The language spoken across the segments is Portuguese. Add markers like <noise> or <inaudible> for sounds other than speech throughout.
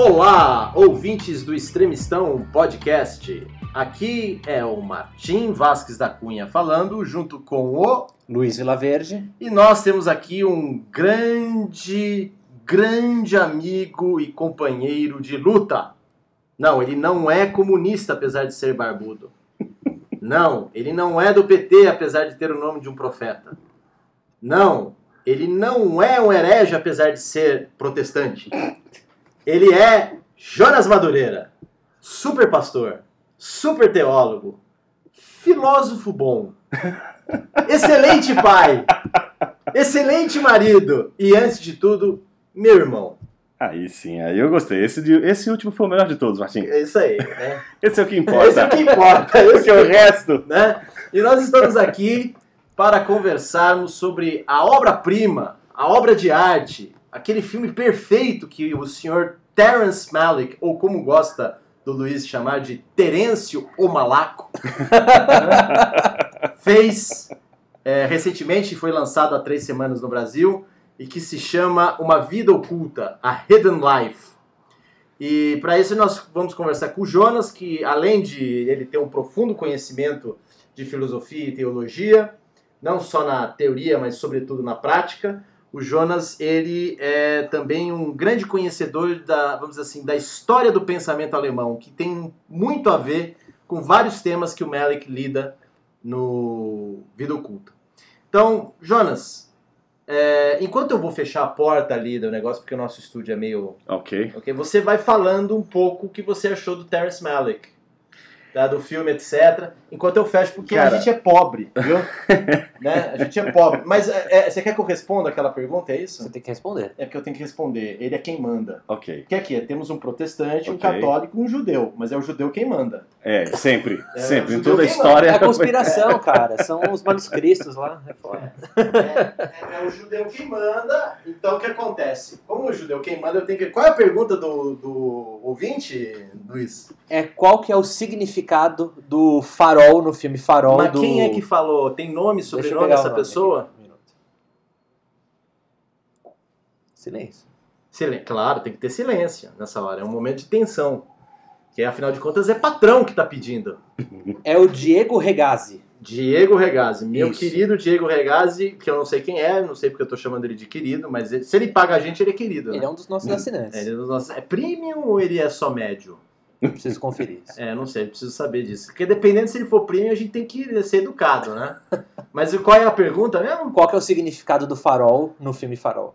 Olá, ouvintes do Extremistão Podcast. Aqui é o Martim Vasques da Cunha falando, junto com o. Luiz Vilaverde. E nós temos aqui um grande, grande amigo e companheiro de luta. Não, ele não é comunista, apesar de ser barbudo. <laughs> Não, ele não é do PT, apesar de ter o nome de um profeta. Não, ele não é um herege, apesar de ser protestante. <laughs> Ele é Jonas Madureira, super pastor, super teólogo, filósofo bom, <laughs> excelente pai, excelente marido e, antes de tudo, meu irmão. Aí sim, aí eu gostei. Esse, esse último foi o melhor de todos, Martim. É isso aí, né? <laughs> Esse é o que importa. Esse é o que importa. <laughs> Esse Porque o resto. né? E nós estamos aqui para conversarmos sobre a obra-prima, a obra de arte, aquele filme perfeito que o senhor Terence Malick, ou como gosta do Luiz chamar de Terêncio o Malaco, <laughs> fez é, recentemente, foi lançado há três semanas no Brasil, e que se chama Uma Vida Oculta, A Hidden Life. E para isso nós vamos conversar com o Jonas, que além de ele ter um profundo conhecimento de filosofia e teologia, não só na teoria, mas sobretudo na prática, o Jonas ele é também um grande conhecedor da, vamos dizer assim, da história do pensamento alemão, que tem muito a ver com vários temas que o Melick lida no Vida Oculta. Então, Jonas, é, enquanto eu vou fechar a porta ali do negócio, porque o nosso estúdio é meio Ok. Ok? Você vai falando um pouco o que você achou do Terrence Malick, tá? do filme, etc. Enquanto eu fecho, porque a Cara. gente é pobre, viu? <laughs> né? A gente é pobre. Mas é, é, você quer que eu responda aquela pergunta, é isso? Você tem que responder. É porque eu tenho que responder. Ele é quem manda. Ok. Porque aqui, temos um protestante, um Ok. católico e um judeu. Mas é o judeu quem manda. É, sempre. É, sempre. Em toda a história. É a conspiração, cara. São os manuscritos lá. É foda. É, é o judeu quem manda. Então o que acontece? Como o judeu quem manda, eu tenho que. Qual é a pergunta do, do ouvinte, Luiz? É qual que é o significado do farol no filme Farol Mas do... quem é que falou? Tem nome, sobrenome dessa pessoa? aqui. Um. Silêncio. Silen- Claro, tem que ter silêncio nessa hora. É um momento de tensão. Que afinal de contas é patrão que tá pedindo. É o Diego Regazzi. Diego Regazzi, meu Isso. querido Diego Regazzi, que eu não sei quem é, não sei porque eu tô chamando ele de querido, mas ele- se ele paga a gente, ele é querido. Ele né? é um dos nossos assinantes. É, ele é dos nossos- é premium ou ele é só médio? Preciso conferir isso. É, não sei, preciso saber disso. Porque dependendo se ele for premium, a gente tem que ser educado, né? <laughs> Mas qual é a pergunta mesmo? Qual é o significado do farol no filme Farol?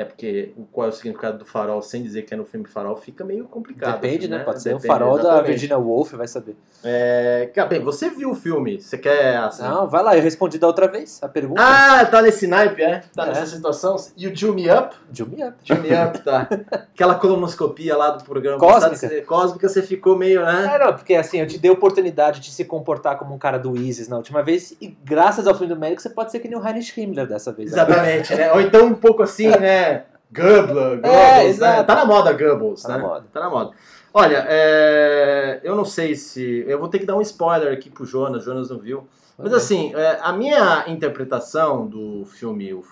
É porque o- qual é o significado do farol sem dizer que é no filme farol fica meio complicado. Depende, né? Pode ser o Depende, farol da exatamente. Virginia Woolf, vai saber. É, cara, bem, você viu o filme? Você quer assim? Não, vai lá, eu respondi da outra vez a pergunta. Ah, tá nesse naipe, é? Tá É. nessa situação? You Jew Me Up? Jew me up. Jew Me Up, tá. <laughs> Aquela colonoscopia lá do programa Cósmica. você- cósmica, você ficou meio, né? É, não, porque assim, eu te dei a oportunidade de se comportar como um cara do ISIS na última vez, e graças ao filme do médico, você pode ser que nem o Heinrich Himmler dessa vez. Exatamente, né? Ou então um pouco assim, <laughs> né? Goebbels, Goebbels, né? exato. Tá na moda Goebbels, Tá né? na moda. Tá na moda. Olha, é, eu não sei se... Eu vou ter que dar um spoiler aqui pro Jonas, Jonas não viu. Mas assim, é, a minha interpretação do filme, o,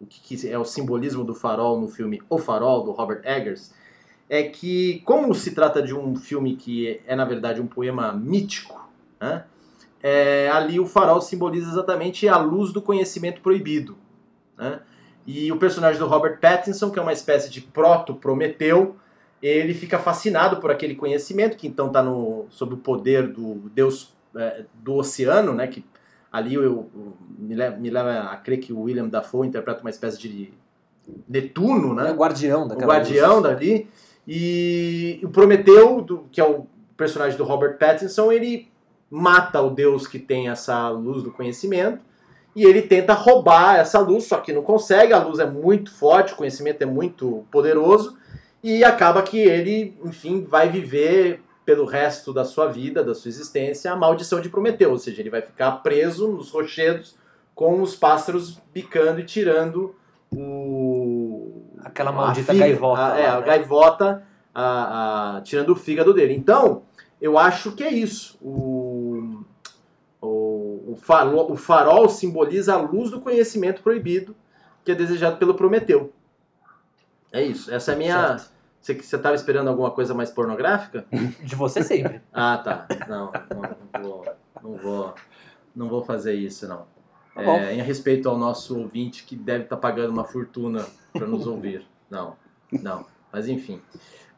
o que, que é o simbolismo do farol no filme O Farol, do Robert Eggers, é que, como se trata de um filme que é, na verdade, um poema mítico, né? É, ali o farol simboliza exatamente a luz do conhecimento proibido. Né? E o personagem do Robert Pattinson, que é uma espécie de proto-prometeu, ele fica fascinado por aquele conhecimento, que então está sob o poder do deus é, do oceano, né? Que ali eu, eu- me, leva, me leva a crer que o William Dafoe interpreta uma espécie de Netuno, É né? o guardião o daquela guardião luz. dali. E o Prometeu, do- que é o personagem do Robert Pattinson, ele mata o deus que tem essa luz do conhecimento e ele tenta roubar essa luz, só que não consegue, a luz é muito forte, o conhecimento é muito poderoso e acaba que ele, enfim, vai viver pelo resto da sua vida, da sua existência, a maldição de Prometeu, ou seja, ele vai ficar preso nos rochedos com os pássaros bicando e tirando o Aquela a maldita figa- gaivota. a- é, lá, a né? gaivota a- a- tirando o fígado dele. Então, eu acho que é isso. O, o, farol, o farol simboliza a luz do conhecimento proibido que é desejado pelo Prometeu. É isso. Essa é a minha. Certo. Você que você tava esperando alguma coisa mais pornográfica? De você sempre. <laughs> Ah, tá. Não, não, não vou, não vou, não vou fazer isso, não. Tá. É, em respeito ao nosso ouvinte que deve estar pagando uma fortuna para nos ouvir. Não, não. Mas enfim.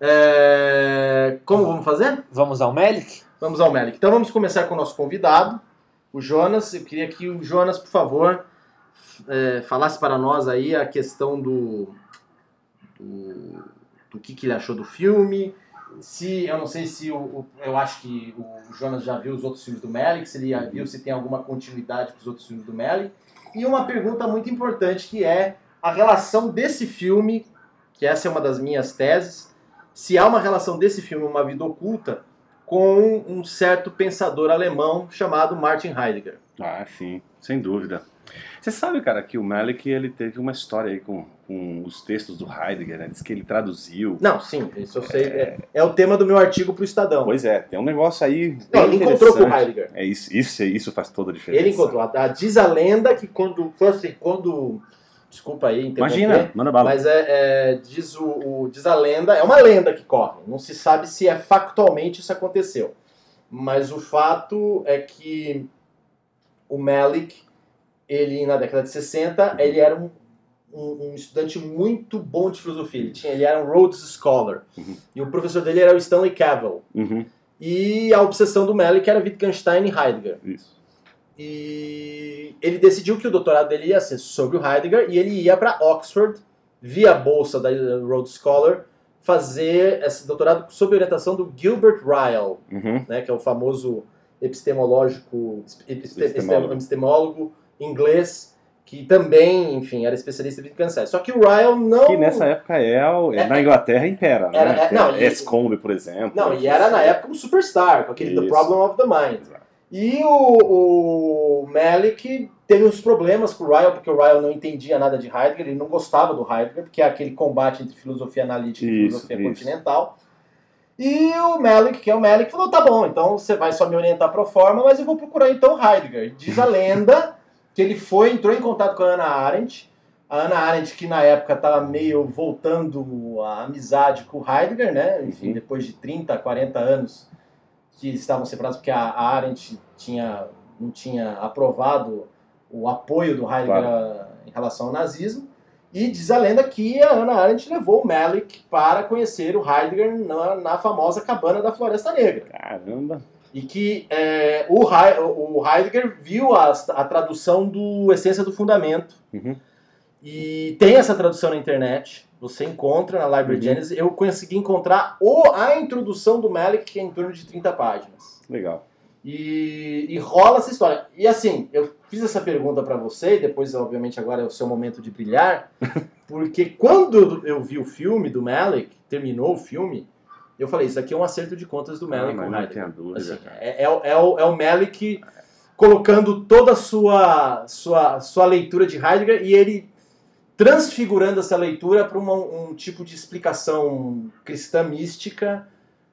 É, como vamos fazer? Vamos ao Melik? Vamos ao Melic. Então vamos começar com o nosso convidado, o Jonas. Eu queria que o Jonas, por favor, é, falasse para nós aí a questão do, do, do que, que ele achou do filme. Se eu não sei se o, o- eu acho que o Jonas já viu os outros filmes do Melick, se ele já viu se tem alguma continuidade com os outros filmes do Melick. E uma pergunta muito importante que é a relação desse filme, que essa é uma das minhas teses, se há uma relação desse filme, Uma Vida Oculta, com um certo pensador alemão chamado Martin Heidegger. Ah, sim, sem dúvida. Você sabe, cara, que o Malick ele teve uma história aí com, com os textos do Heidegger, né? Diz que ele traduziu. Não, sim, isso eu sei. É, é o tema do meu artigo para o Estadão. Pois é, tem um negócio aí. Não, ele encontrou com o. Heidegger. É isso, isso, isso faz toda a diferença. Ele encontrou. A, diz a lenda que quando. assim, quando. Desculpa aí, interromper, Imagina, manda bala. Mas é, é, diz, o, o- diz a lenda, é uma lenda que corre. Não se sabe se é factualmente isso aconteceu. Mas o fato é que o Malik, ele na década de 60, ele era um, um- um estudante muito bom de filosofia. Ele, tinha, ele era um Rhodes Scholar. Uhum. E o professor dele era o Stanley Cavell. Uhum, E a obsessão do Malik era Wittgenstein e Heidegger. isso. E ele decidiu que o doutorado dele ia ser sobre o Heidegger e ele ia para Oxford, via bolsa da Rhodes Scholar, fazer esse doutorado sob orientação do Gilbert Ryle, Uhum, né, que é o famoso epistemológico, episte- Epistemólogo. epistemólogo inglês, que também, enfim, era especialista em Wittgenstein. Só que o Ryle não... Que nessa época é, o- é É- na Inglaterra impera, né? Era- é- não, e- Escombe, por exemplo. Não, e era na época um superstar, com aquele The Isso. Problem of the Mind. Exato. E o, o Malik teve uns problemas com o Ryle, porque o Ryle não entendia nada de Heidegger, ele não gostava do Heidegger, porque é aquele combate entre filosofia analítica e Isso, filosofia isso. continental. E o Malik, que é o Malik, falou: tá bom, então você vai só me orientar pro forma, mas eu vou procurar então Heidegger. Diz a lenda <laughs> que ele foi, entrou em contato com a Ana Arendt. A Ana Arendt, que na época estava meio voltando a amizade com o Heidegger, né? Enfim, Uhum. depois de 30, 40 anos que estavam separados, porque a a Arendt tinha, não tinha aprovado o apoio do Heidegger a- em relação ao nazismo. E diz a lenda que a Ana Arendt levou o Malik para conhecer o Heidegger na, na famosa cabana da Floresta Negra. Caramba. E que é, o, o Heidegger viu a, a tradução do Essência do Fundamento. Uhum. E tem essa tradução na internet. Você encontra na Library Uhum. Genesis. Eu consegui encontrar o, a introdução do Malik, que é em torno de 30 páginas. Legal. E, e rola essa história. E assim, eu fiz essa pergunta pra você, e depois, obviamente, agora é o seu momento de brilhar. <laughs> Porque quando eu vi o filme do Malik, terminou o filme, eu falei: Isso aqui é um acerto de contas do Ah, Malik com não tenha dúvida. Assim, é, é, o- é o, é o Malik colocando toda a sua, sua, sua leitura de Heidegger e ele transfigurando essa leitura para um tipo de explicação cristã mística,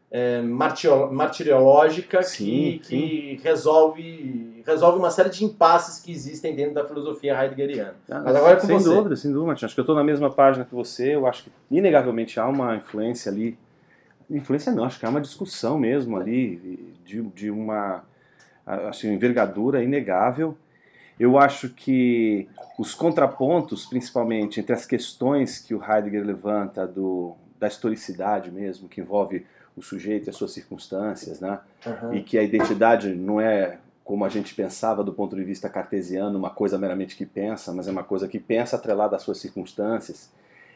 é, martiriológica, Sim, que, que resolve, resolve uma série de impasses que existem dentro da filosofia heideggeriana. Ah, Mas agora é com sem você. dúvida, sem dúvida. Martin. Acho que eu estou na mesma página que você. Eu acho que, inegavelmente, há uma influência ali. Influência não, acho que há uma discussão mesmo ali de, de uma envergadura inegável. Eu acho que os contrapontos, principalmente entre as questões que o Heidegger levanta do, da historicidade mesmo, que envolve o sujeito e as suas circunstâncias, né? e que a identidade não é como a gente pensava do ponto de vista cartesiano, uma coisa meramente que pensa, mas é uma coisa que pensa atrelada às suas circunstâncias.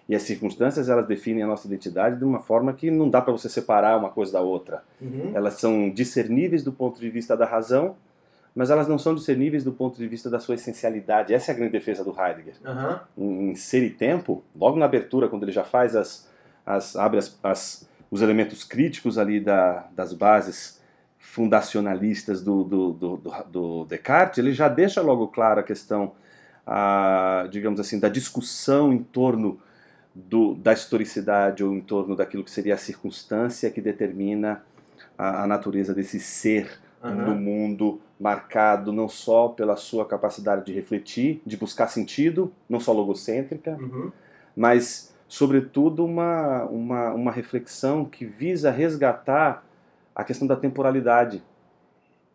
E as circunstâncias elas definem a nossa identidade de uma forma que não dá para você separar uma coisa da outra. Uhum. Elas são discerníveis do ponto de vista da razão, mas elas não são discerníveis do ponto de vista da sua essencialidade. Essa é a grande defesa do Heidegger Uhum. em, em Ser e Tempo, logo na abertura, quando ele já faz as, as abre as, as- os elementos críticos ali da, das bases fundacionalistas do, do, do, do- Descartes, ele já deixa logo clara a questão, a, digamos assim, da discussão em torno do, da historicidade ou em torno daquilo que seria a circunstância que determina a, a natureza desse ser no Uhum. mundo marcado não só pela sua capacidade de refletir, de buscar sentido, não só logocêntrica, Uhum. mas sobretudo uma, uma, uma reflexão que visa resgatar a questão da temporalidade,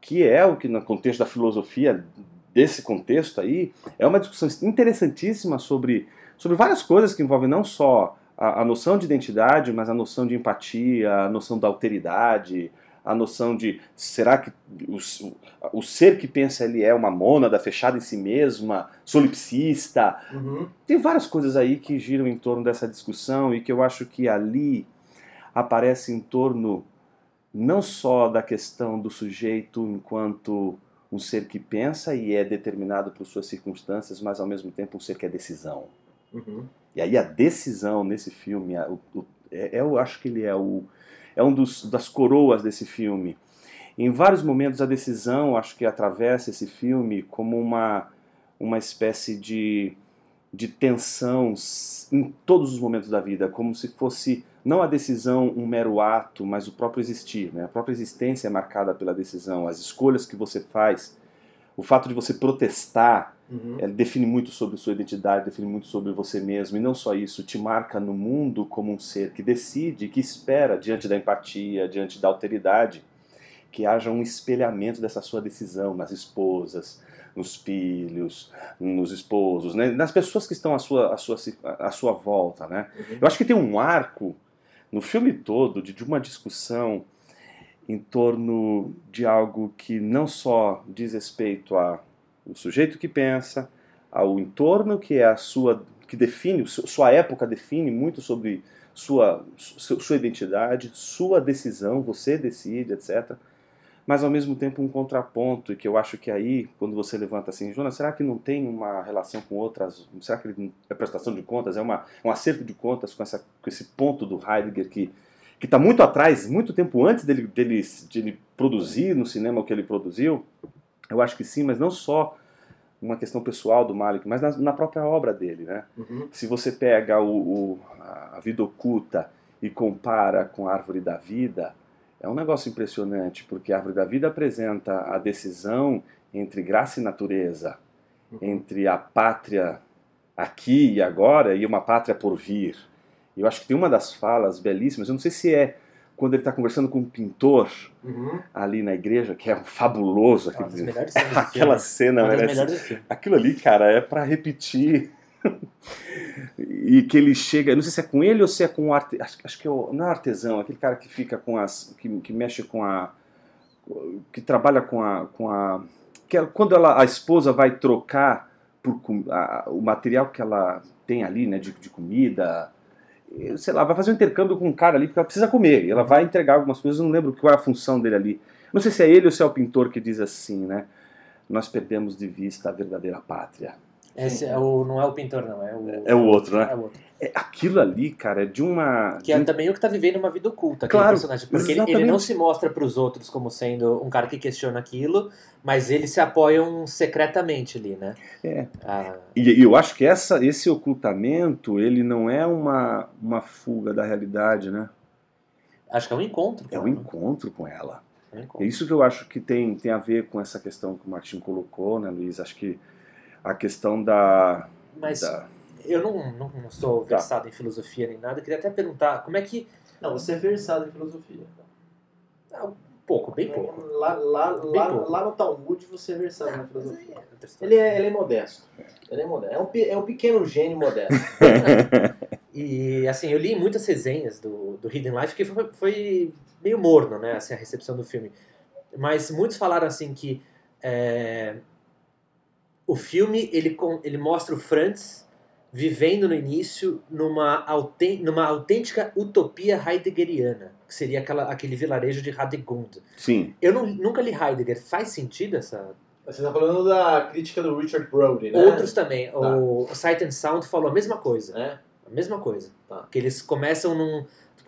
que é o que no contexto da filosofia desse contexto aí é uma discussão interessantíssima sobre, sobre várias coisas que envolvem não só a, a noção de identidade, mas a noção de empatia, a noção da alteridade, a noção de será que o, o ser que pensa ele é uma mônada fechada em si mesma, solipsista. Uhum. Tem várias coisas aí que giram em torno dessa discussão e que eu acho que ali aparece em torno não só da questão do sujeito enquanto um ser que pensa e é determinado por suas circunstâncias, mas ao mesmo tempo um ser que é decisão. Uhum. E aí a decisão nesse filme, é, é, eu acho que ele é o é um dos, das coroas desse filme. Em vários momentos a decisão, acho que atravessa esse filme como uma, uma espécie de, de tensão em todos os momentos da vida, como se fosse não a decisão um mero ato, mas o próprio existir. Né? A própria existência é marcada pela decisão, as escolhas que você faz, o fato de você protestar Uhum. Ela define muito sobre sua identidade, define muito sobre você mesmo, e não só isso, te marca no mundo como um ser que decide, que espera, diante da empatia, diante da alteridade, que haja um espelhamento dessa sua decisão nas esposas, nos filhos, nos esposos, né? nas pessoas que estão à sua, à sua, à sua volta. Né? Uhum. Eu acho que tem um arco no filme todo de, de uma discussão em torno de algo que não só diz respeito a o sujeito que pensa, ao entorno que é a sua que define, sua época define muito sobre sua sua identidade, sua decisão, você decide, etc. Mas ao mesmo tempo um contraponto e que eu acho que aí quando você levanta assim, Jonas, será que não tem uma relação com outras? Será que é prestação de contas é uma um acerto de contas com essa com esse ponto do Heidegger que que está muito atrás, muito tempo antes dele, dele, dele produzir no cinema o que ele produziu, eu acho que sim, mas não só uma questão pessoal do Malik, mas na, na própria obra dele, né? Uhum. Se você pega o, o, a vida oculta e compara com a árvore da vida, é um negócio impressionante, porque a árvore da vida apresenta a decisão entre graça e natureza, Uhum. entre a pátria aqui e agora e uma pátria por vir. Eu acho que tem uma das falas belíssimas, eu não sei se é quando ele está conversando com um pintor Uhum. ali na igreja, que é fabuloso. Uma das aquele- melhores cenas <laughs> Aquela cena Uma merece. Aquilo ali, cara, é pra repetir. <laughs> e que ele chega, não sei se é com ele ou se é com o arte, acho, acho que é o, não é artesão, aquele cara que fica com as, que, que mexe com a, que trabalha com a, com a, que é quando ela, a esposa vai trocar por, a- o material que ela tem ali, né, de, de comida, sei lá, vai fazer um intercâmbio com um cara ali porque ela precisa comer e ela vai entregar algumas coisas, não lembro qual é a função dele ali. Não sei se é ele ou se é o pintor que diz assim, né? Nós perdemos de vista a verdadeira pátria. Esse é o, não é o pintor, não. É o, É o outro, né? É o outro. É, aquilo ali, cara, é de uma. Que é também o que tá vivendo uma vida oculta, aquele Claro, personagem. Porque ele, ele não se mostra pros outros como sendo um cara que questiona aquilo, mas eles se apoiam secretamente ali, né? É. Ah, E, eu acho que essa, esse ocultamento, ele não é uma, uma fuga da realidade, né? acho que é um encontro. É um cara. encontro com ela. É um É encontro. isso que eu acho que tem, tem a ver com essa questão que o Martin colocou, né, Luiz? Acho que a questão da. Mas da- eu não, não, não sou Tá. versado em filosofia nem nada. Eu queria até perguntar como é que. Não, você é versado em filosofia. ah, um pouco, bem pouco. Lá, lá, Bem lá, pouco. lá no Talmud você é versado na Mas filosofia. é. Ele é, ele é modesto. Ele é modesto. É um, é um pequeno gênio modesto. <laughs> E assim, eu li muitas resenhas do, do Hidden Life que foi, foi meio morno, né? Assim, a recepção do filme. Mas muitos falaram assim que é, o filme ele, ele mostra o Franz vivendo no início numa, numa autêntica utopia heideggeriana, que seria aquela, aquele vilarejo de Radegund. Sim. Eu não- nunca li Heidegger. Faz sentido essa? Você tá falando da crítica do Richard Brody, né? Outros também. Tá. O Sight and Sound falou a mesma coisa. Né? A mesma coisa. Tá. Que eles começam num.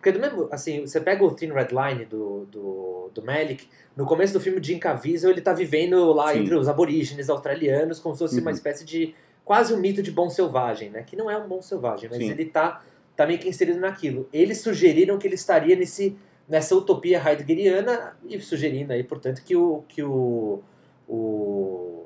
Porque do mesmo, assim, você pega o Thin Red Line do, do, do Malick, no começo do filme, Jim Caviezel, ele tá vivendo lá Sim. entre os aborígenes australianos, como se fosse uma Uhum. espécie de. quase um mito de bom selvagem, né? Que não é um bom selvagem, mas Sim. ele tá, tá meio que inserido naquilo. Eles sugeriram que ele estaria nesse, nessa utopia heideggeriana e sugerindo aí, portanto, que o. Que o, o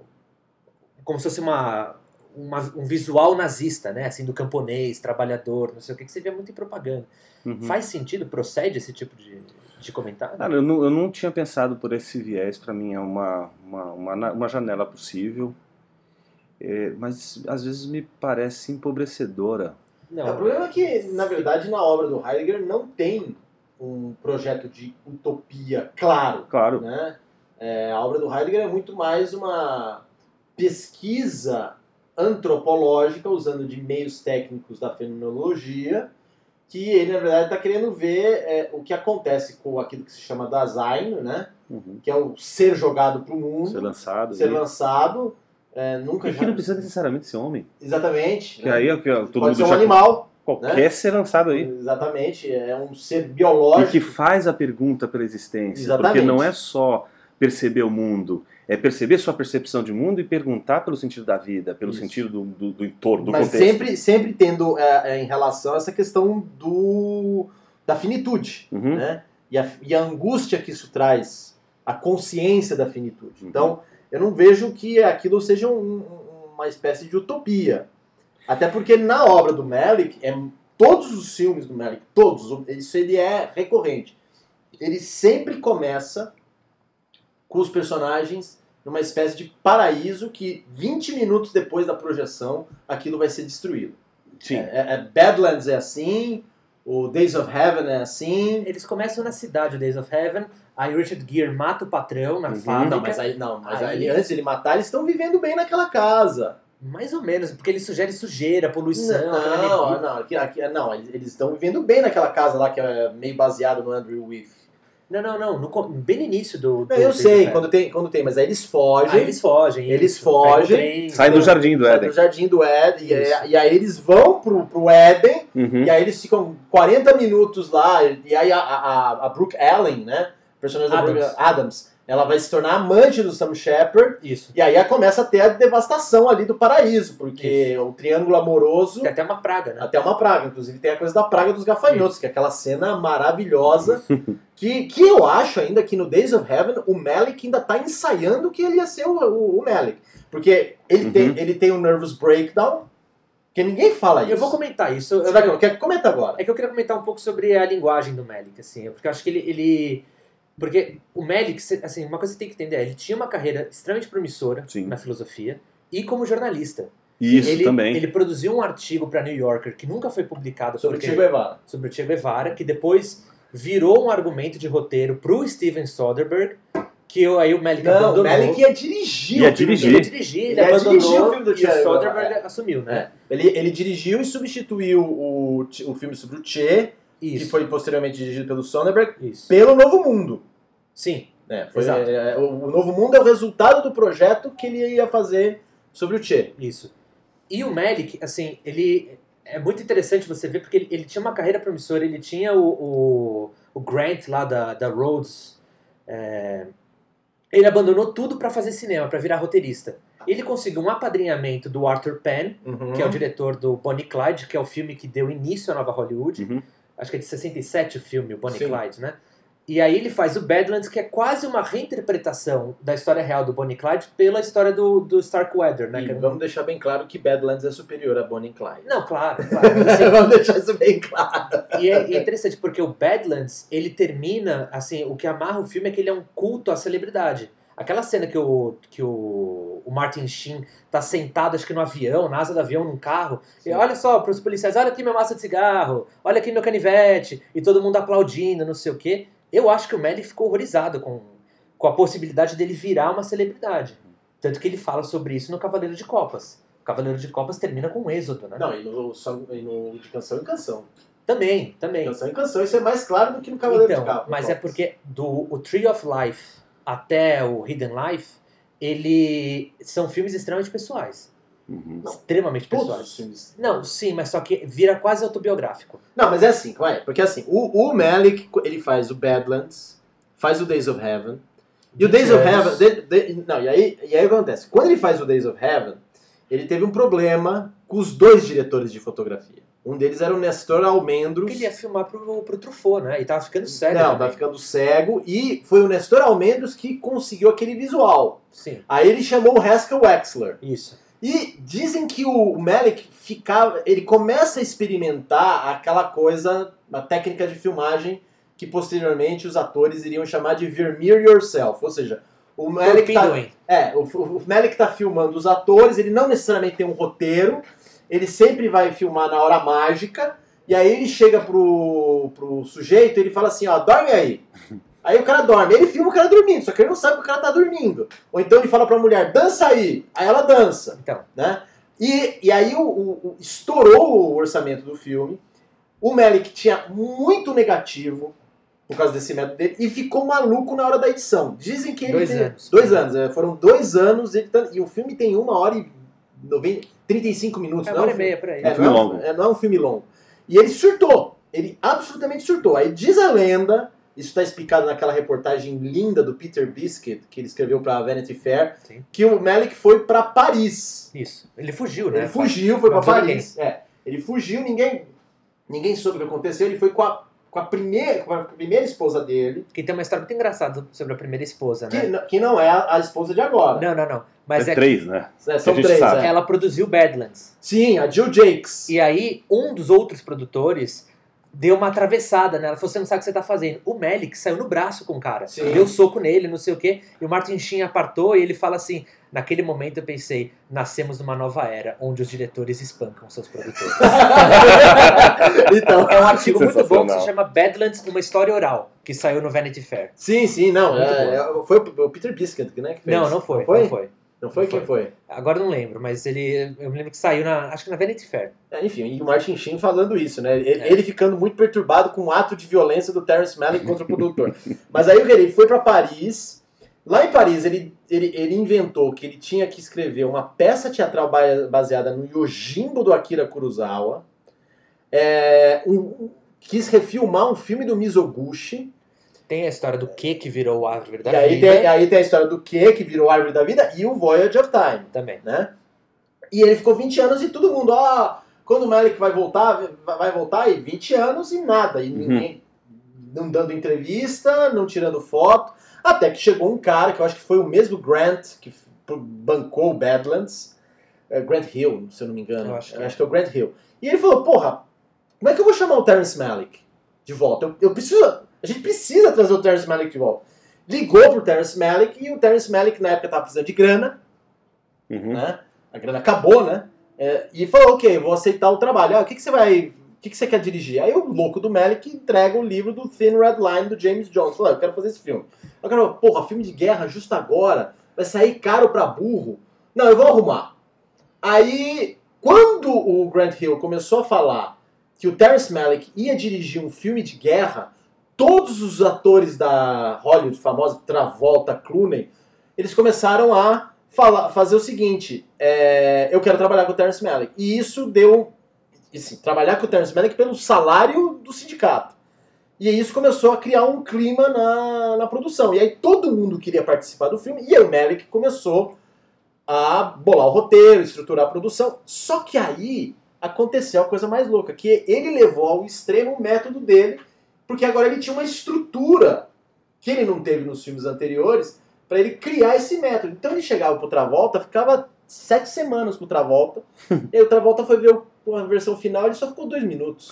como se fosse uma uma- um visual nazista, né? Assim, do camponês, trabalhador, não sei o que, que você via muito em propaganda. Uhum. Faz sentido? Procede esse tipo de, de comentário? Cara, eu não, eu não tinha pensado por esse viés, para mim é uma, uma, uma, uma janela possível, É, mas às vezes me parece empobrecedora. Não, É, o problema é que, na verdade, na obra do Heidegger não tem um projeto de utopia claro. Claro, Né? É, a obra do Heidegger é muito mais uma pesquisa antropológica, usando de meios técnicos da fenomenologia, que ele, na verdade, está querendo ver é, o que acontece com aquilo que se chama Dasein, né? uhum. que é o ser jogado para o mundo, ser lançado. ser ali. lançado. é, nunca E já... que não precisa necessariamente ser homem. Exatamente. Que né? aí é que todo Pode mundo ser um já animal, qualquer ser lançado aí. exatamente. É um ser E biológico. que faz a pergunta pela existência. Exatamente. Porque não é só perceber o mundo, é perceber sua percepção de mundo e perguntar pelo sentido da vida, pelo Isso. sentido do, do, do entorno, do Mas contexto. sempre, sempre tendo é, é, em relação a essa questão do, da finitude, Uhum. né? E a, e a angústia que isso traz, a consciência da finitude. Uhum. Então, eu não vejo que aquilo seja um- um- uma espécie de utopia. Até porque na obra do Malick, é, todos os filmes do Malick, todos, isso ele é recorrente. Ele sempre começa com os personagens numa espécie de paraíso que 20 minutos depois da projeção aquilo vai ser destruído. Sim. É, é- Badlands é assim, o Days of Heaven é assim. Eles começam na cidade, o Days of Heaven, aí Richard Gere mata o patrão na Uhum. fábrica. Não, mas aí não, mas Aí- aí, antes de ele matar, eles estão vivendo bem naquela casa. Mais ou menos, porque ele sugere sujeira, poluição, Não, neblina. não, aqui, aqui- não, eles estão vivendo bem naquela casa lá que é meio baseado no Andrew Wyeth. Não, não, não. no bem no início do. do Não, eu sei, quando tem, quando tem, mas aí eles fogem. Aí eles fogem. Eles isso. fogem, trem, Sai do então- jardim do saem Éden. do jardim do Éden, e, aí- e aí eles vão pro, pro Éden, Uhum. e aí eles ficam 40 minutos lá, e aí a, a, a Brooke Allen, né, personagem da Adams. Brooke Adams, ela vai se tornar amante do Sam Shepard, Isso. e aí começa a ter a devastação ali do paraíso, porque o triângulo amoroso Tem até uma praga, né? até uma praga. Inclusive tem a coisa da praga dos gafanhotos, que é aquela cena maravilhosa. <laughs> que, que eu acho ainda que no Days of Heaven o Malik ainda tá ensaiando que ele ia ser o, o, o Malik. Porque ele, tem, Uhum. ele tem um nervous breakdown, que ninguém fala isso. Eu vou comentar isso. Você Eu- vai, quer, comenta agora. É que eu queria comentar um pouco sobre a linguagem do Melick, assim, porque eu acho que ele. ele- porque o Melick, assim, uma coisa que você tem que entender é, ele tinha uma carreira extremamente promissora Sim. na filosofia e como jornalista. Isso ele, também. Ele produziu um artigo para New Yorker que nunca foi publicado Sobre o Che Guevara. sobre o Che Guevara, que depois virou um argumento de roteiro pro Steven Soderbergh, que eu- aí o Melick Não, o abandonou. Malik ia dirigir Ia o filme dirigir. Ele ia dirigir, ele, Ele abandonou dirigir o filme do e Che o Guevara, Soderbergh é. assumiu, né? É. Ele, ele dirigiu e substituiu o, o filme sobre o Che, Isso. que foi posteriormente dirigido pelo Soderbergh, Isso. pelo Novo Mundo. Sim. É, foi, Exato. é, o, o Novo Mundo é o resultado do projeto que ele ia fazer sobre o Che. Isso. E o Melick, assim, ele é muito interessante você ver, porque ele, ele tinha uma carreira promissora, ele tinha o, o, o Grant lá da, da Rhodes. é, ele abandonou tudo para fazer cinema, para virar roteirista. Ele conseguiu um apadrinhamento do Arthur Penn, Uhum. que é o diretor do Bonnie Clyde, que é o filme que deu início à nova Hollywood. Uhum. Acho que é de 67 o filme, o Bonnie Sim. Clyde, né? E aí ele faz o Badlands, que é quase uma reinterpretação da história real do Bonnie Clyde pela história do, do Starkweather, né? E é vamos deixar bem claro que Badlands é superior a Bonnie Clyde. Não, claro, <laughs> claro. assim, vamos deixar isso bem claro. e é, e é interessante porque o Badlands, ele termina, assim, o que amarra o filme é que ele é um culto à celebridade. Aquela cena que o, que o, o Martin Sheen tá sentado, acho que no avião, na asa do avião, num carro, e olha só pros policiais, olha aqui minha massa de cigarro, olha aqui meu canivete, e todo mundo aplaudindo, não sei o quê. Eu acho que o Melick ficou horrorizado com, com a possibilidade dele virar uma celebridade. Tanto que ele fala sobre isso no Cavaleiro de Copas. O Cavaleiro de Copas termina com um êxodo, né? Não, e no, e no de canção em canção. Também, também. Canção em canção, isso é mais claro do que no Cavaleiro Então, de Cabo. mas é porque do o Tree of Life até o Hidden Life, ele são filmes extremamente pessoais, Uhum. extremamente Todos pessoais. os filmes. Não, sim, mas só que vira quase autobiográfico. Não, mas é assim, vai. Porque assim, o, o Malik, ele faz o Badlands, faz o Days of Heaven. E o Days of. Heaven. de- de- não, e aí, e aí acontece? Quando ele faz o Days of Heaven, ele teve um problema com os dois diretores de fotografia. Um deles era o Nestor Almendros. Porque ele ia filmar pro, pro Truffaut, né? E tava ficando sério. Não, também. tá ficando cego. E foi o Nestor Almendros que conseguiu aquele visual. Sim, Aí ele chamou o Haskell Wexler. isso. E dizem que o Malik ficava, ele começa a experimentar aquela coisa, a técnica de filmagem que posteriormente os atores iriam chamar de Vermeer Yourself, ou seja, o Malik tá, é, o, o Malik tá filmando os atores, ele não necessariamente tem um roteiro, ele sempre vai filmar na hora mágica, e aí ele chega pro, pro sujeito e ele fala assim, ó, dorme aí. <laughs> Aí o cara dorme, ele filma o cara dormindo, só que ele não sabe que o cara tá dormindo. Ou então ele fala pra mulher, dança aí, aí ela dança, Então, né? E, e aí o, o- o- estourou o orçamento do filme, o Malik tinha muito negativo por causa desse método dele e ficou maluco na hora da edição. Dizem que ele Dois anos. Dois anos, é, foram dois anos editando, e o filme tem uma hora e 90, 35 minutos, é não uma é hora filme- meia por aí. é, filme não, é um- longo. é, não é um filme longo. E ele surtou. Ele absolutamente surtou. Aí diz a lenda, isso está explicado naquela reportagem linda do Peter Biscuit, que ele escreveu para Vanity Fair, Sim. que o Malik foi para Paris. Isso. Ele fugiu, né? Ele fugiu, foi para Paris. É, ele fugiu, ninguém, ninguém soube o que aconteceu. Ele foi com a, com a, primeira, com a primeira esposa dele, Que tem uma história muito engraçada sobre a primeira esposa, que, né? n- que não é a, a esposa de agora. Não, não, não. Mas é é, três, né? É, são três. é. ela produziu Badlands. Sim, a Jill Jakes. E aí, um dos outros produtores deu uma atravessada nela. Falou, você não sabe o que você tá fazendo. O Malik saiu no braço com o cara. Sim. Deu soco nele, não sei o quê. E o Martin Sheen apartou e ele fala assim... Naquele momento eu pensei, nascemos numa nova era, onde os diretores espancam seus produtores. <laughs> então, É um artigo muito bom que se chama Badlands, uma história oral, que saiu no Vanity Fair. sim, sim, não. Muito é- é- foi o Peter Biscuit, né? Que fez. Não, não foi, Não foi? não foi. Não foi quem foi. foi? Agora não lembro, mas ele. Eu me lembro que saiu na. Acho que na Vanity Fair. É, enfim, e o Martin Sheen falando isso, né? Ele, É. ele ficando muito perturbado com o ato de violência do Terrence Malick contra o produtor. <laughs> Mas aí o que ele foi pra Paris. Lá em Paris, ele, ele, ele inventou que ele tinha que escrever uma peça teatral ba- baseada no Yojimbo do Akira Kurosawa. É, um- quis refilmar um filme do Mizoguchi. Tem a história do que que virou o Árvore da E aí Vida tem, aí tem a história do que que virou Árvore da Vida e o Voyage of Time. também. né? E ele ficou 20 anos e todo mundo, ó, quando o Malik vai voltar, vai voltar e 20 anos e nada. E Uhum. ninguém não dando entrevista, não tirando foto. Até que chegou um cara, que eu acho que foi o mesmo Grant, que bancou o Badlands. É, Grant Hill, se eu não me engano. Eu acho que Eu é. acho que é o Grant Hill. E ele falou, porra, como é que eu vou chamar o Terrence Malick de volta? Eu, eu preciso, a gente precisa trazer o Terrence Malick de volta. Ligou pro Terrence Malick e o Terrence Malick na época tava precisando de grana Uhum. né? A grana acabou, né? É, e falou, ok, vou aceitar o trabalho. Ah, o que, que você vai. O que, que você quer dirigir? Aí o louco do Melick entrega o livro do Thin Red Line do James Jones. Falou, ah, eu quero fazer esse filme. Eu quero, porra, filme de guerra justo agora, vai sair caro pra burro. Não, eu vou arrumar. Aí, quando o Grant Hill começou a falar que o Terrence Malick ia dirigir um filme de guerra, todos os atores da Hollywood famosa, Travolta, Clooney, eles começaram a falar, fazer o seguinte: é, eu quero trabalhar com o Terrence Malick. E isso deu. Assim, trabalhar com o Terrence Malick pelo salário do sindicato. E isso começou a criar um clima na, na produção. E aí todo mundo queria participar do filme. E o Malick começou a bolar o roteiro, estruturar a produção. Só que aí aconteceu a coisa mais louca, que ele levou ao extremo o método dele, porque agora ele tinha uma estrutura que ele não teve nos filmes anteriores, para ele criar esse método. Então ele chegava pro Travolta, ficava sete semanas com o Travolta, <laughs> e aí o Travolta foi ver a versão final, ele só ficou dois minutos.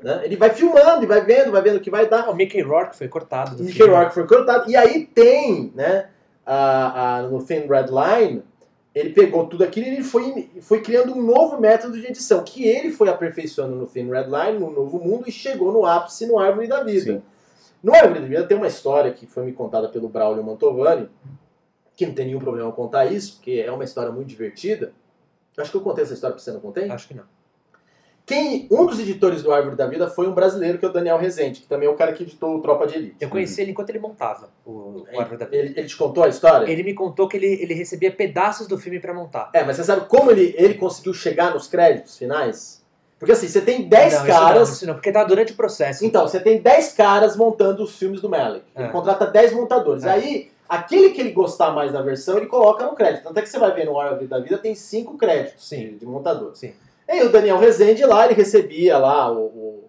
Né? Ele vai filmando, e vai vendo, vai vendo o que vai dar. O Mickey Rourke foi cortado do Mickey filme. Rourke foi cortado. E aí tem, né, a, a- no Thin Red Line, ele pegou tudo aquilo e ele foi, foi criando um novo método de edição, que ele foi aperfeiçoando no Thin Red Line, no Novo Mundo, e chegou no ápice no Árvore da Vida. Sim. No Árvore da Vida tem uma história que foi me contada pelo Braulio Mantovani, que não tem nenhum problema em contar isso, porque é uma história muito divertida. Acho que eu contei essa história pra você, não contei? Acho que não. Quem, um dos editores do Árvore da Vida foi um brasileiro, que é o Daniel Rezende, que também é o cara que editou o Tropa de Elite. Eu conheci ele enquanto ele montava o, o Árvore da Vida. Ele, ele te contou a história? Ele me contou que ele, ele recebia pedaços do filme pra montar. É, mas você sabe como ele, ele conseguiu chegar nos créditos finais? Porque assim, você tem 10 não, Isso caras. não, isso não, porque tá durante o processo. Então, você tem 10 caras montando os filmes do Malick. Ele É. contrata 10 montadores. É. Aí, aquele que ele gostar mais da versão, ele coloca no crédito. Tanto é que você vai ver no Árvore da Vida, tem 5 créditos Sim. de montador. Sim. E aí o Daniel Rezende lá, ele recebia lá o- o-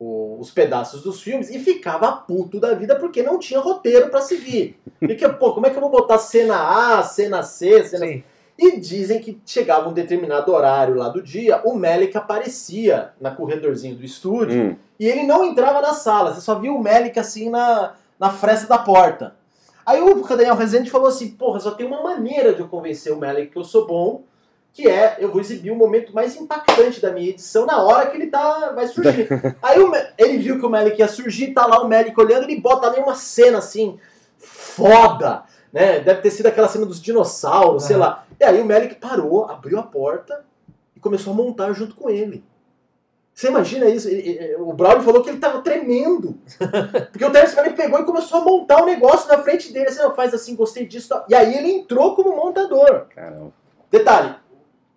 o- os pedaços dos filmes e ficava puto da vida porque não tinha roteiro pra seguir. Porque, pô, como é que eu vou botar cena A, cena C, cena Sim. E dizem que chegava um determinado horário lá do dia, o Melick aparecia na corredorzinho do estúdio Hum. e ele não entrava na sala. Você só via o Melick assim na, na fresta da porta. Aí o Daniel Rezende falou assim: porra, só tem uma maneira de eu convencer o Melick que eu sou bom, que é eu vou exibir o momento mais impactante da minha edição na hora que ele tá, vai surgir. <laughs> Aí o ele viu que o Melick ia surgir, tá lá o Melick olhando, ele bota ali uma cena assim, foda, né? Deve ter sido aquela cena dos dinossauros, sei Aham. lá. E aí o Melick parou, abriu a porta e começou a montar junto com ele. Você imagina isso? O Braulio falou que ele tava tremendo. <laughs> Porque o Terence Malick pegou e começou a montar um negócio na frente dele. Assim, faz assim, gostei disso. tal. E aí ele entrou como montador. Caramba. Detalhe,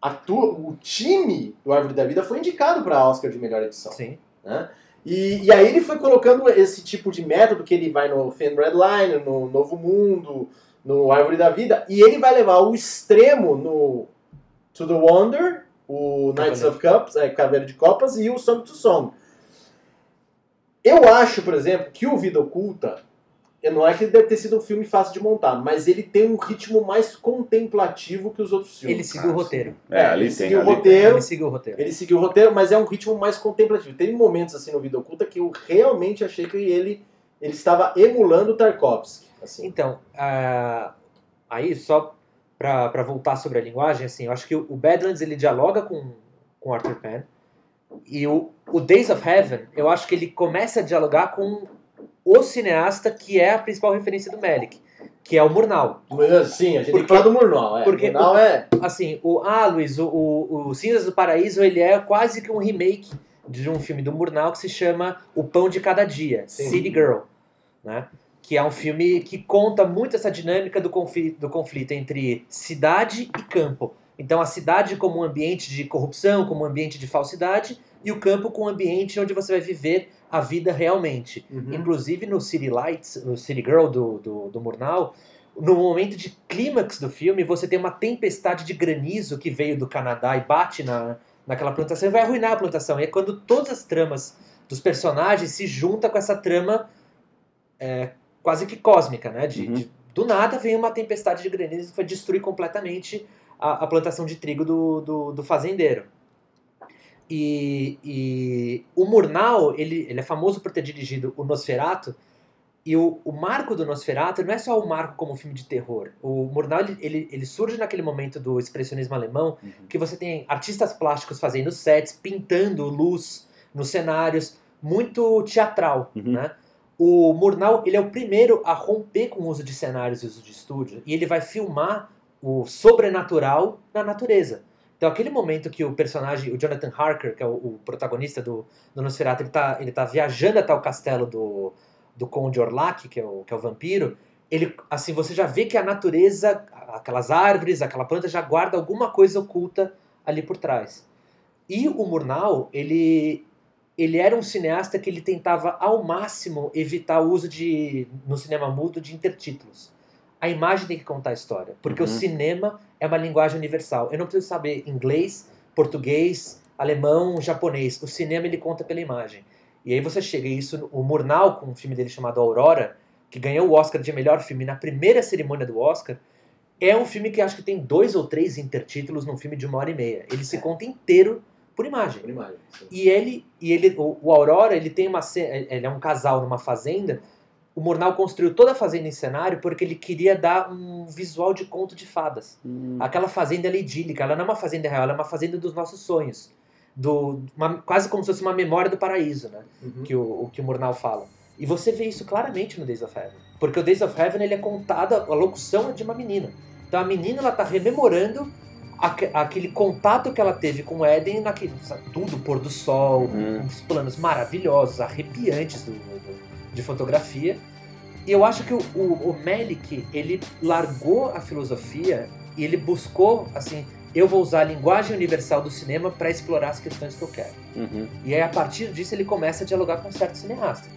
o time do Árvore da Vida foi indicado para Oscar de melhor edição. Sim. né? E, e aí ele foi colocando esse tipo de método que ele vai no Thin Red Line, no Novo Mundo, no Árvore da Vida, e ele vai levar o extremo no To the Wonder, o Knights of Cups, é, Caveira de Copas, e o Song to Song. Eu acho, por exemplo, que o Vida Oculta, não é que ele deve ter sido um filme fácil de montar, mas ele tem um ritmo mais contemplativo que os outros filmes. Ele seguiu o roteiro. É, ali ele tem. seguiu o roteiro. Ele seguiu o roteiro. Ele seguiu o roteiro, mas é um ritmo mais contemplativo. Teve momentos assim no Vida Oculta que eu realmente achei que ele, ele estava emulando o Tarkovsky. Assim. Então, ah, aí só pra pra voltar sobre a linguagem, assim, eu acho que o o Badlands ele dialoga com, com Arthur Penn e o, o Days of Heaven, eu acho que ele começa a dialogar com o cineasta que é a principal referência do Melick, que é o Murnau. Mas, Sim, a gente tem que Porque- falar do Murnau. É. porque Murnau o- é. Assim, o ah, Luiz, o, o, o Cinzas do Paraíso, ele é quase que um remake de um filme do Murnau que se chama O Pão de Cada Dia, Sim. City Girl, né? Que é um filme que conta muito essa dinâmica do conflito, do conflito entre cidade e campo. Então, a cidade como um ambiente de corrupção, como um ambiente de falsidade, e o campo como um ambiente onde você vai viver a vida realmente. Uhum. Inclusive no City Lights, no City Girl do, do, do Murnau, no momento de clímax do filme, você tem uma tempestade de granizo que veio do Canadá e bate na, naquela plantação e vai arruinar a plantação. E é quando todas as tramas dos personagens se juntam com essa trama é, quase que cósmica, né? De, Uhum. de- do nada vem uma tempestade de granizo que vai destruir completamente a, a plantação de trigo do, do, do fazendeiro. E, e o Murnau, ele, ele é famoso por ter dirigido o Nosferatu, e o, o marco do Nosferatu não é só o marco como filme de terror. O Murnau, ele, ele, ele surge naquele momento do expressionismo alemão, Uhum. que você tem artistas plásticos fazendo sets, pintando luz nos cenários, muito teatral, Uhum. né? O Murnau, ele é o primeiro a romper com o uso de cenários e uso de estúdio, e ele vai filmar o sobrenatural na natureza. Então, aquele momento que o personagem, o Jonathan Harker, que é o, o protagonista do, do Nosferatu, ele tá, ele tá viajando até o castelo do, do Conde Orlak, que é, o, que é o vampiro, ele, assim, você já vê que a natureza, aquelas árvores, aquela planta já guarda alguma coisa oculta ali por trás. E o Murnau, ele, ele era um cineasta que ele tentava ao máximo evitar o uso de no cinema mudo de intertítulos. A imagem tem que contar a história, porque Uhum. o cinema é uma linguagem universal. Eu não preciso saber inglês, português, alemão, japonês. O cinema ele conta pela imagem. E aí você chega e isso o Murnau com um filme dele chamado Aurora, que ganhou o Oscar de melhor filme na primeira cerimônia do Oscar, é um filme que acho que tem dois ou três intertítulos num filme de uma hora e meia. Ele se conta inteiro por imagem. Por imagem. E ele, e ele o, o Aurora, ele tem uma ele é um casal numa fazenda. O Murnau construiu toda a fazenda em cenário porque ele queria dar um visual de conto de fadas. Hum. Aquela fazenda é idílica, ela não é uma fazenda real, ela é uma fazenda dos nossos sonhos. Do, uma- quase como se fosse uma memória do paraíso, né? Uhum. que o, o que o Murnau fala. E você vê isso claramente no Days of Heaven. Porque o Days of Heaven ele é contado, a locução é de uma menina. Então a menina ela tá rememorando aque- aquele contato que ela teve com o Éden, naquele, tudo, pôr do sol, Uhum. uns planos maravilhosos, arrepiantes do, do- de fotografia. E eu acho que o, o, o Melick, ele largou a filosofia e ele buscou, assim, eu vou usar a linguagem universal do cinema para explorar as questões que eu quero. Uhum. E aí, a partir disso, ele começa a dialogar com certos cineastas.